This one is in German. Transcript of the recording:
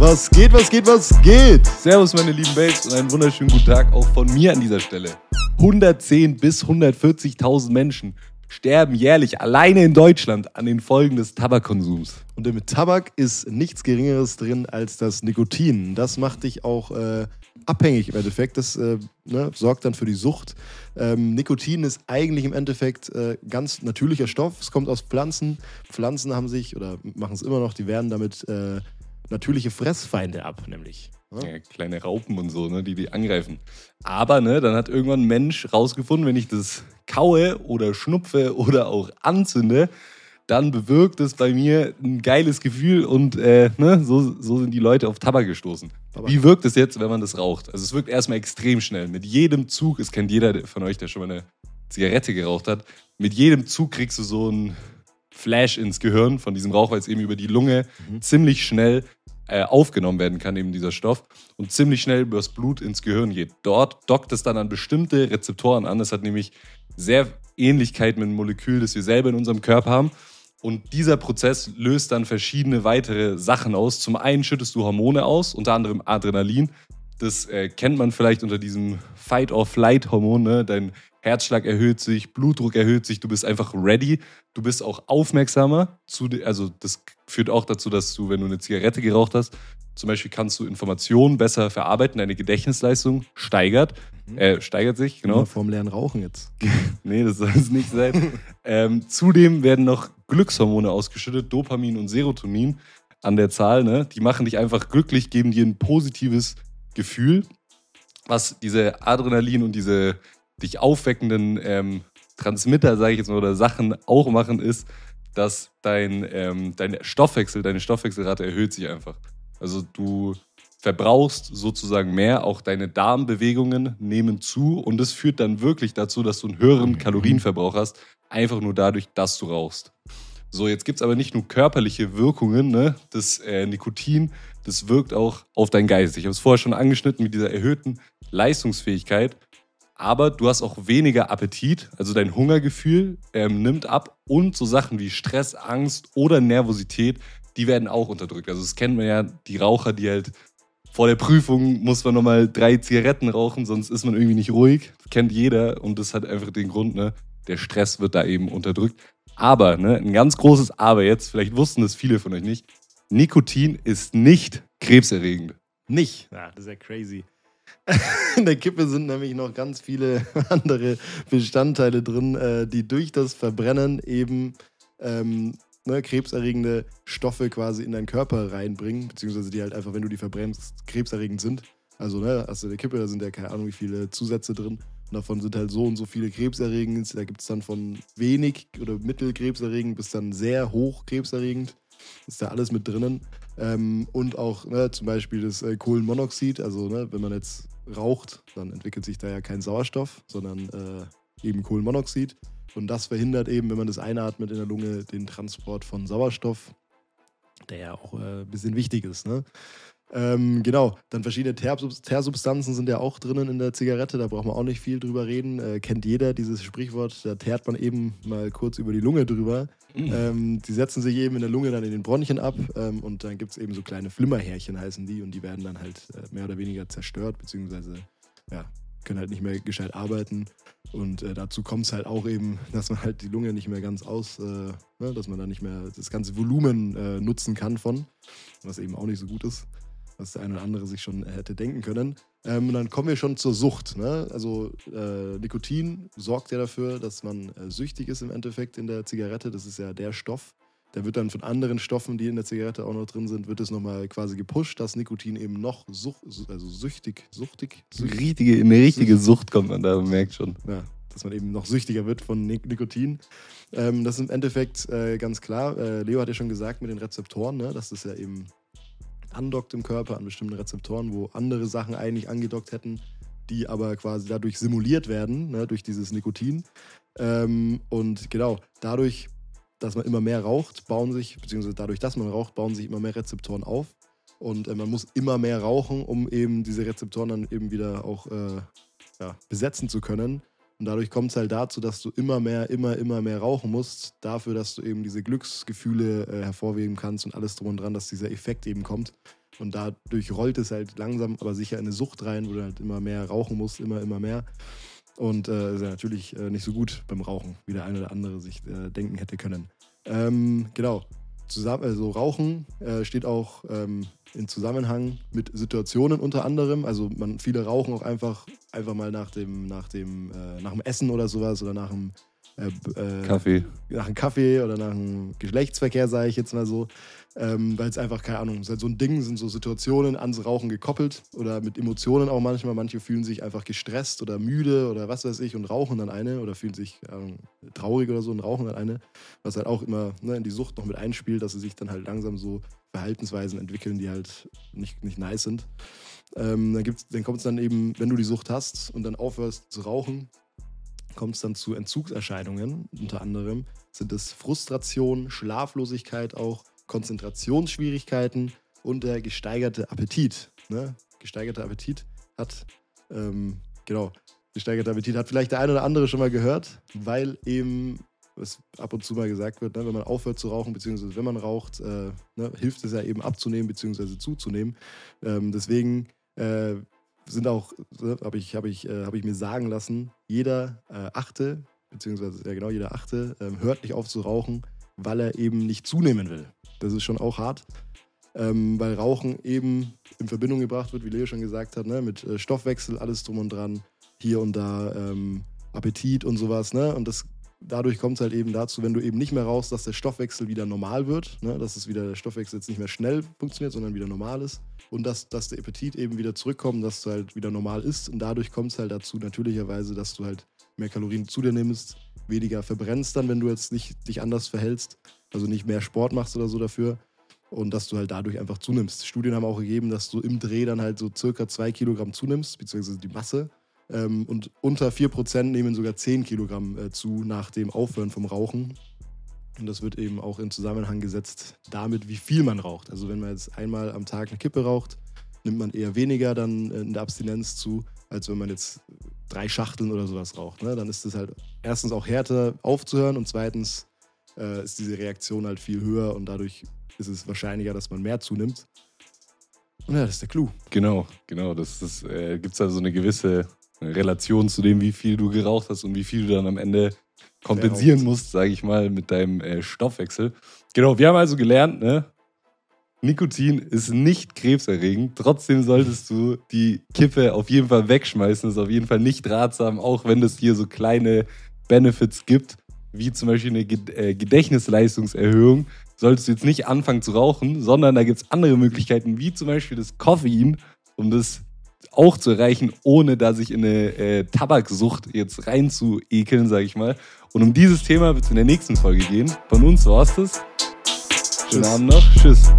Was geht, was geht, was geht? Servus, meine lieben Babes und einen wunderschönen guten Tag auch von mir an dieser Stelle. 110 bis 140.000 Menschen sterben jährlich alleine in Deutschland an den Folgen des Tabakkonsums. Und im Tabak ist nichts Geringeres drin als das Nikotin. Das macht dich auch äh, abhängig im Endeffekt. Das äh, ne, sorgt dann für die Sucht. Ähm, Nikotin ist eigentlich im Endeffekt äh, ganz natürlicher Stoff. Es kommt aus Pflanzen. Pflanzen haben sich oder machen es immer noch, die werden damit äh, natürliche Fressfeinde ab, nämlich. Ja, kleine Raupen und so, ne, die die angreifen. Aber ne, dann hat irgendwann ein Mensch rausgefunden, wenn ich das kaue oder schnupfe oder auch anzünde, dann bewirkt es bei mir ein geiles Gefühl und äh, ne, so, so sind die Leute auf Tabak gestoßen. Tabak. Wie wirkt es jetzt, wenn man das raucht? Also es wirkt erstmal extrem schnell. Mit jedem Zug, es kennt jeder von euch, der schon mal eine Zigarette geraucht hat, mit jedem Zug kriegst du so ein Flash ins Gehirn von diesem Rauch, weil es eben über die Lunge mhm. ziemlich schnell äh, aufgenommen werden kann, eben dieser Stoff, und ziemlich schnell übers Blut ins Gehirn geht. Dort dockt es dann an bestimmte Rezeptoren an. Das hat nämlich sehr Ähnlichkeit mit einem Molekül, das wir selber in unserem Körper haben. Und dieser Prozess löst dann verschiedene weitere Sachen aus. Zum einen schüttest du Hormone aus, unter anderem Adrenalin. Das äh, kennt man vielleicht unter diesem Fight-or-Flight-Hormon. Ne? Dein Herzschlag erhöht sich, Blutdruck erhöht sich, du bist einfach ready. Du bist auch aufmerksamer. Zu, also das führt auch dazu, dass du, wenn du eine Zigarette geraucht hast, zum Beispiel kannst du Informationen besser verarbeiten, deine Gedächtnisleistung steigert, mhm. äh, steigert sich, genau. Immer vorm leeren Rauchen jetzt. nee, das soll es nicht sein. ähm, zudem werden noch Glückshormone ausgeschüttet, Dopamin und Serotonin an der Zahl. Ne? Die machen dich einfach glücklich, geben dir ein positives Gefühl. Was diese Adrenalin und diese dich aufweckenden ähm, Transmitter, sage ich jetzt mal, oder Sachen auch machen, ist, dass dein, ähm, dein Stoffwechsel, deine Stoffwechselrate erhöht sich einfach. Also du verbrauchst sozusagen mehr, auch deine Darmbewegungen nehmen zu und das führt dann wirklich dazu, dass du einen höheren Kalorienverbrauch hast, einfach nur dadurch, dass du rauchst. So, jetzt gibt es aber nicht nur körperliche Wirkungen, ne? das äh, Nikotin, das wirkt auch auf dein Geist. Ich habe es vorher schon angeschnitten mit dieser erhöhten Leistungsfähigkeit aber du hast auch weniger Appetit, also dein Hungergefühl ähm, nimmt ab und so Sachen wie Stress, Angst oder Nervosität, die werden auch unterdrückt. Also das kennt man ja, die Raucher, die halt vor der Prüfung muss man nochmal drei Zigaretten rauchen, sonst ist man irgendwie nicht ruhig. Das kennt jeder und das hat einfach den Grund, ne? Der Stress wird da eben unterdrückt. Aber, ne, ein ganz großes Aber jetzt, vielleicht wussten das viele von euch nicht, Nikotin ist nicht krebserregend. Nicht? Ja, das ist ja crazy. In der Kippe sind nämlich noch ganz viele andere Bestandteile drin, äh, die durch das Verbrennen eben ähm, ne, krebserregende Stoffe quasi in deinen Körper reinbringen, beziehungsweise die halt einfach, wenn du die verbrennst, krebserregend sind. Also, ne, hast du in der Kippe, da sind ja keine Ahnung, wie viele Zusätze drin. Und davon sind halt so und so viele krebserregend. Da gibt es dann von wenig oder mittelkrebserregend bis dann sehr hoch krebserregend. Ist da alles mit drinnen. Ähm, und auch ne, zum Beispiel das äh, Kohlenmonoxid. Also, ne, wenn man jetzt raucht, dann entwickelt sich da ja kein Sauerstoff, sondern äh, eben Kohlenmonoxid. Und das verhindert eben, wenn man das einatmet in der Lunge, den Transport von Sauerstoff, der ja auch äh, ein bisschen wichtig ist. Ne? Ähm, genau, dann verschiedene Teersubstanzen sind ja auch drinnen in der Zigarette, da braucht man auch nicht viel drüber reden. Äh, kennt jeder dieses Sprichwort, da teert man eben mal kurz über die Lunge drüber. Mhm. Ähm, die setzen sich eben in der Lunge dann in den Bronchien ab ähm, und dann gibt es eben so kleine Flimmerhärchen heißen die und die werden dann halt äh, mehr oder weniger zerstört, beziehungsweise ja, können halt nicht mehr gescheit arbeiten. Und äh, dazu kommt es halt auch eben, dass man halt die Lunge nicht mehr ganz aus, äh, ne, dass man da nicht mehr das ganze Volumen äh, nutzen kann von, was eben auch nicht so gut ist was der eine oder andere sich schon hätte denken können. Ähm, und dann kommen wir schon zur Sucht. Ne? Also äh, Nikotin sorgt ja dafür, dass man äh, süchtig ist im Endeffekt in der Zigarette. Das ist ja der Stoff. Der wird dann von anderen Stoffen, die in der Zigarette auch noch drin sind, wird es nochmal quasi gepusht, dass Nikotin eben noch such, also süchtig, suchtig. süchtig richtige, eine richtige Sucht kommt man da, man merkt schon. Ja, dass man eben noch süchtiger wird von Nikotin. Ähm, das ist im Endeffekt äh, ganz klar. Äh, Leo hat ja schon gesagt mit den Rezeptoren, ne, dass das ja eben andockt im Körper an bestimmten Rezeptoren, wo andere Sachen eigentlich angedockt hätten, die aber quasi dadurch simuliert werden, ne, durch dieses Nikotin. Ähm, und genau, dadurch, dass man immer mehr raucht, bauen sich, beziehungsweise dadurch, dass man raucht, bauen sich immer mehr Rezeptoren auf. Und äh, man muss immer mehr rauchen, um eben diese Rezeptoren dann eben wieder auch äh, ja, besetzen zu können. Und dadurch kommt es halt dazu, dass du immer mehr, immer, immer mehr rauchen musst, dafür, dass du eben diese Glücksgefühle äh, hervorheben kannst und alles drum und dran, dass dieser Effekt eben kommt. Und dadurch rollt es halt langsam, aber sicher in eine Sucht rein, wo du halt immer mehr rauchen musst, immer, immer mehr. Und äh, ist ja natürlich äh, nicht so gut beim Rauchen, wie der eine oder andere sich äh, denken hätte können. Ähm, genau. Zusammen, also Rauchen äh, steht auch ähm, in Zusammenhang mit Situationen unter anderem. Also man, viele rauchen auch einfach, einfach mal nach dem, nach dem, äh, nach dem Essen oder sowas oder nach dem äh, äh, Kaffee. Nach einem Kaffee oder nach einem Geschlechtsverkehr, sage ich jetzt mal so. Ähm, Weil es einfach, keine Ahnung, ist halt so ein Ding, sind so Situationen ans Rauchen gekoppelt oder mit Emotionen auch manchmal. Manche fühlen sich einfach gestresst oder müde oder was weiß ich und rauchen dann eine oder fühlen sich ähm, traurig oder so und rauchen dann eine. Was halt auch immer ne, in die Sucht noch mit einspielt, dass sie sich dann halt langsam so Verhaltensweisen entwickeln, die halt nicht, nicht nice sind. Ähm, dann, dann kommt es dann eben, wenn du die Sucht hast und dann aufhörst zu rauchen, kommt es dann zu Entzugserscheinungen. Unter anderem sind es Frustration, Schlaflosigkeit auch, Konzentrationsschwierigkeiten und der gesteigerte Appetit. Ne? Gesteigerter Appetit hat, ähm, genau, gesteigerter Appetit hat vielleicht der eine oder andere schon mal gehört, weil eben was ab und zu mal gesagt wird, ne, wenn man aufhört zu rauchen, beziehungsweise wenn man raucht, äh, ne, hilft es ja eben abzunehmen, beziehungsweise zuzunehmen. Ähm, deswegen äh, sind auch, ne, habe ich, hab ich, äh, hab ich mir sagen lassen, jeder äh, Achte, beziehungsweise ja genau, jeder Achte ähm, hört nicht auf zu rauchen, weil er eben nicht zunehmen will. Das ist schon auch hart, ähm, weil Rauchen eben in Verbindung gebracht wird, wie Leo schon gesagt hat, ne, mit äh, Stoffwechsel, alles drum und dran, hier und da ähm, Appetit und sowas. Ne? Und das dadurch kommt es halt eben dazu, wenn du eben nicht mehr rauchst, dass der Stoffwechsel wieder normal wird, ne? dass es wieder der Stoffwechsel jetzt nicht mehr schnell funktioniert, sondern wieder normal ist und dass, dass der Appetit eben wieder zurückkommt, dass du halt wieder normal isst und dadurch kommt es halt dazu natürlicherweise, dass du halt mehr Kalorien zu dir nimmst, weniger verbrennst dann, wenn du jetzt nicht dich anders verhältst, also nicht mehr Sport machst oder so dafür und dass du halt dadurch einfach zunimmst. Studien haben auch gegeben, dass du im Dreh dann halt so circa zwei Kilogramm zunimmst, beziehungsweise die Masse ähm, und unter 4% nehmen sogar 10 Kilogramm äh, zu nach dem Aufhören vom Rauchen. Und das wird eben auch in Zusammenhang gesetzt damit, wie viel man raucht. Also wenn man jetzt einmal am Tag eine Kippe raucht, nimmt man eher weniger dann in der Abstinenz zu, als wenn man jetzt drei Schachteln oder sowas raucht. Ne? Dann ist es halt erstens auch härter aufzuhören und zweitens äh, ist diese Reaktion halt viel höher und dadurch ist es wahrscheinlicher, dass man mehr zunimmt. Und ja, das ist der Clou. Genau, genau. Das, das äh, gibt es also eine gewisse Relation zu dem, wie viel du geraucht hast und wie viel du dann am Ende kompensieren musst, sage ich mal, mit deinem äh, Stoffwechsel. Genau, wir haben also gelernt, ne? Nikotin ist nicht krebserregend. Trotzdem solltest du die Kippe auf jeden Fall wegschmeißen. Das ist auf jeden Fall nicht ratsam, auch wenn es hier so kleine Benefits gibt, wie zum Beispiel eine äh, Gedächtnisleistungserhöhung. Solltest du jetzt nicht anfangen zu rauchen, sondern da gibt es andere Möglichkeiten, wie zum Beispiel das Koffein, um das auch zu erreichen, ohne da sich in eine äh, Tabaksucht jetzt rein zu ekeln, sage ich mal. Und um dieses Thema wird es in der nächsten Folge gehen. Von uns war es das. Schönen Abend noch. Tschüss.